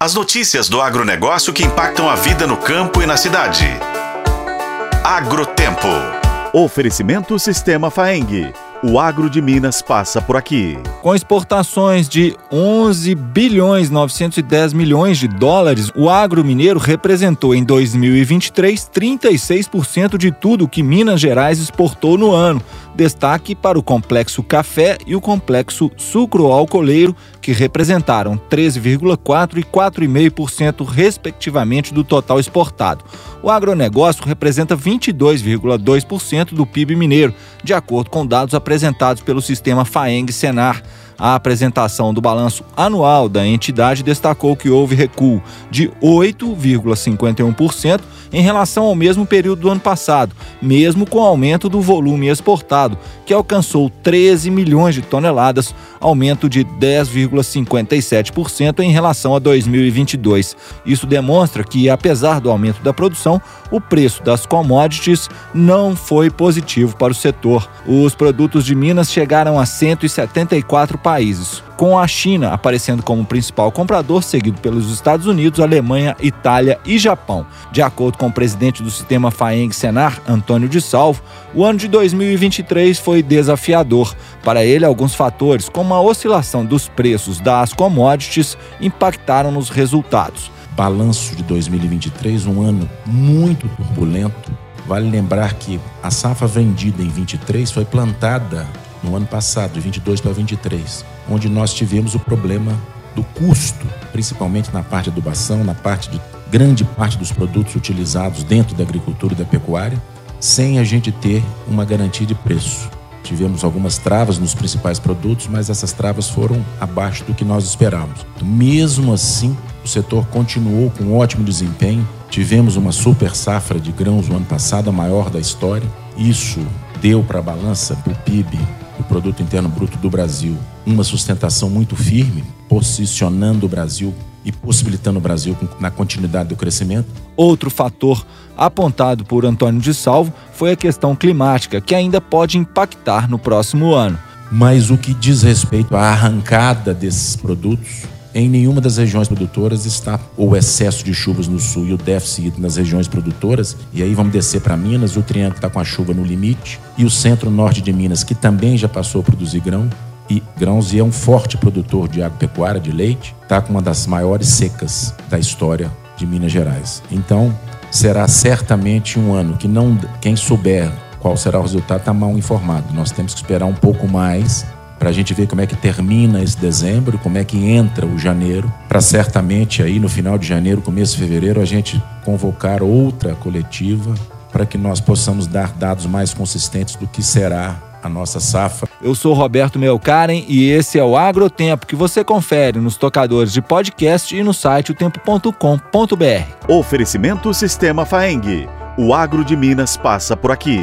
As notícias do agronegócio que impactam a vida no campo e na cidade. Agrotempo. Oferecimento Sistema Faeng. O agro de Minas passa por aqui. Com exportações de 11 bilhões 910 milhões de dólares, o agro mineiro representou em 2023 36% de tudo que Minas Gerais exportou no ano. Destaque para o complexo café e o complexo sucro-alcooleiro, que representaram 13,4% e 4,5% respectivamente do total exportado. O agronegócio representa 22,2% do PIB mineiro, de acordo com dados apresentados pelo sistema FAENG-SENAR. A apresentação do balanço anual da entidade destacou que houve recuo de 8,51% em relação ao mesmo período do ano passado, mesmo com o aumento do volume exportado, que alcançou 13 milhões de toneladas, aumento de 10,57% em relação a 2022. Isso demonstra que, apesar do aumento da produção, o preço das commodities não foi positivo para o setor. Os produtos de Minas chegaram a 174 países com a China aparecendo como principal comprador, seguido pelos Estados Unidos, Alemanha, Itália e Japão. De acordo com o presidente do sistema FAENG Senar, Antônio de Salvo, o ano de 2023 foi desafiador. Para ele, alguns fatores, como a oscilação dos preços das commodities, impactaram nos resultados. Balanço de 2023, um ano muito turbulento. Vale lembrar que a safra vendida em 23 foi plantada no ano passado, de 22 para 23, onde nós tivemos o problema do custo, principalmente na parte de adubação, na parte de grande parte dos produtos utilizados dentro da agricultura e da pecuária, sem a gente ter uma garantia de preço. Tivemos algumas travas nos principais produtos, mas essas travas foram abaixo do que nós esperávamos. Mesmo assim, o setor continuou com um ótimo desempenho. Tivemos uma super safra de grãos no ano passado, a maior da história. Isso deu para a balança, para o PIB, o Produto Interno Bruto do Brasil, uma sustentação muito firme, posicionando o Brasil e possibilitando o Brasil na continuidade do crescimento. Outro fator apontado por Antônio de Salvo foi a questão climática, que ainda pode impactar no próximo ano. Mas o que diz respeito à arrancada desses produtos, em nenhuma das regiões produtoras está o excesso de chuvas no sul e o déficit nas regiões produtoras. E aí vamos descer para Minas, o Triângulo está com a chuva no limite. E o centro-norte de Minas, que também já passou a produzir grão, e grãos e é um forte produtor de agropecuária, de leite, está com uma das maiores secas da história de Minas Gerais. Então, será certamente um ano que não quem souber qual será o resultado está mal informado. Nós temos que esperar um pouco mais para a gente ver como é que termina esse dezembro, como é que entra o janeiro, para certamente aí no final de janeiro, começo de fevereiro, a gente convocar outra coletiva para que nós possamos dar dados mais consistentes do que será a nossa safra. Eu sou Roberto Melkaren e esse é o Agrotempo que você confere nos tocadores de podcast e no site otempo.com.br. Oferecimento Sistema Faeng. O agro de Minas passa por aqui.